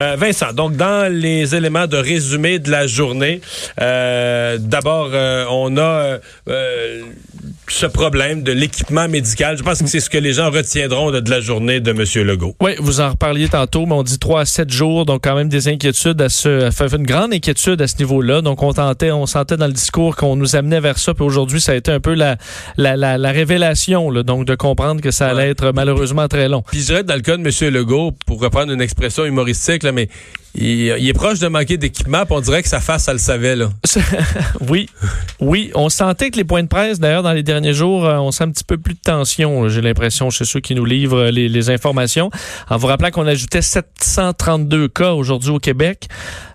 Euh, Vincent, donc dans les éléments de résumé de la journée, euh, d'abord euh, on a ce problème de l'équipement médical. Je pense que c'est ce que les gens retiendront de, la journée de M. Legault. Oui, vous en reparliez tantôt, mais on dit 3 à 7 jours, donc quand même des inquiétudes à ce, une grande inquiétude à ce niveau-là. Donc on tentait, on sentait dans le discours qu'on nous amenait vers ça, puis aujourd'hui ça a été un peu la, la, la, révélation, là, donc de comprendre que ça allait être malheureusement très long. Puis je dirais dans le cas de M. Legault, pour reprendre une expression humoristique, mais il, est proche de manquer d'équipement, on dirait que sa face, ça le savait. Oui, oui. On sentait que les points de presse, d'ailleurs, dans les derniers jours, euh, on sent un petit peu plus de tension, j'ai l'impression, chez ceux qui nous livrent les, informations. En vous rappelant qu'on ajoutait 732 cas aujourd'hui au Québec.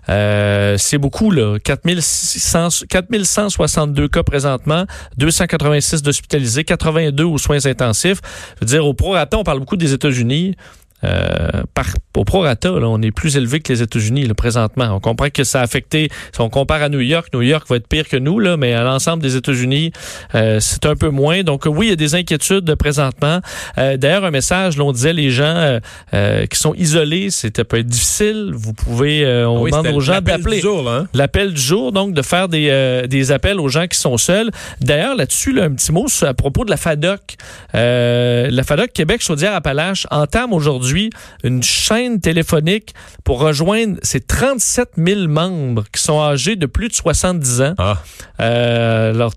Euh, c'est beaucoup, là. 4162 cas présentement, 286 d'hospitalisés, 82 aux soins intensifs. Je veux dire, au prorata, on parle beaucoup des États-Unis. Euh, par, au prorata, là, on est plus élevé que les États-Unis présentement. On comprend que ça a affecté, si on compare à New York, New York va être pire que nous, là, mais à l'ensemble des États-Unis, euh, c'est un peu moins. Donc oui, il y a des inquiétudes présentement. Euh, D'ailleurs, un message, là, on disait les gens euh, euh, qui sont isolés, c'était peut être difficile. Vous pouvez, on demande aux gens d'appeler. Hein? L'appel du jour, donc de faire des, des appels aux gens qui sont seuls. D'ailleurs, là-dessus, là, un petit mot à propos de la FADOC. la FADOC Québec Chaudière-Appalaches entame aujourd'hui une chaîne téléphonique pour rejoindre ces 37 000 membres qui sont âgés de plus de 70 ans. Ah. Euh, alors,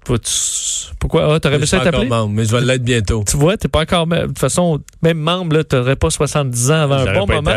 pourquoi? Ah, t'aurais pu ça t'appeler? mais je vais l'être bientôt. Tu vois, t'es pas encore, de toute façon, même membre, tu n'aurais pas 70 ans avant un bon moment.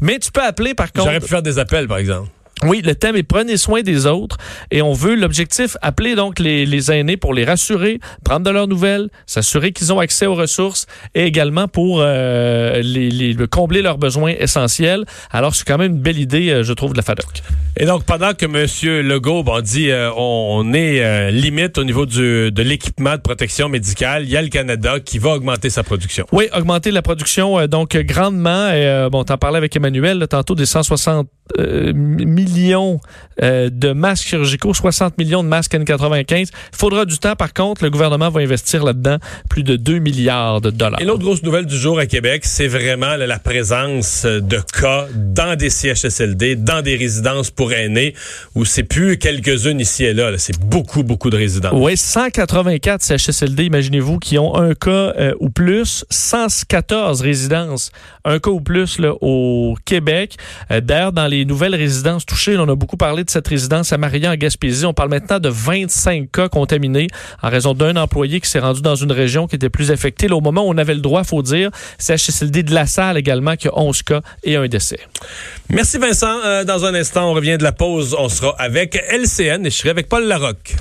Mais tu peux appeler, par contre. J'aurais pu faire des appels, par exemple. Oui, le thème est prenez soin des autres et on veut l'objectif appeler donc les, les, aînés pour les rassurer, prendre de leurs nouvelles, s'assurer qu'ils ont accès aux ressources et également pour euh, les, les, combler leurs besoins essentiels. Alors c'est quand même une belle idée, euh, je trouve, de la FADOC. Et donc pendant que M. Legault on dit euh, on, est limite au niveau du, de l'équipement de protection médicale, il y a le Canada qui va augmenter sa production. Oui, augmenter la production donc grandement. Et, bon, t'en parlais avec Emmanuel tantôt des 160 millions millions euh, de masques chirurgicaux, 60 millions de masques N95. Il faudra du temps. Par contre, le gouvernement va investir là-dedans plus de 2 milliards de dollars. Et l'autre grosse nouvelle du jour à Québec, c'est vraiment la présence de cas dans des CHSLD, dans des résidences pour aînés, où c'est plus quelques-unes ici et là. c'est beaucoup, beaucoup de résidences. Oui, 184 CHSLD, imaginez-vous, qui ont un cas euh, ou plus, 114 résidences, un cas ou plus là, au Québec. Euh, d'ailleurs, dans les nouvelles résidences touchées, on a beaucoup parlé de cette résidence à Maria en Gaspésie. On parle maintenant de 25 cas contaminés en raison d'un employé qui s'est rendu dans une région qui était plus affectée. Au moment où on avait le droit, faut dire, c'est HSLD de la salle également qui a 11 cas et un décès. Merci Vincent. Euh, dans un instant, on revient de la pause. On sera avec LCN et je serai avec Paul Larocque.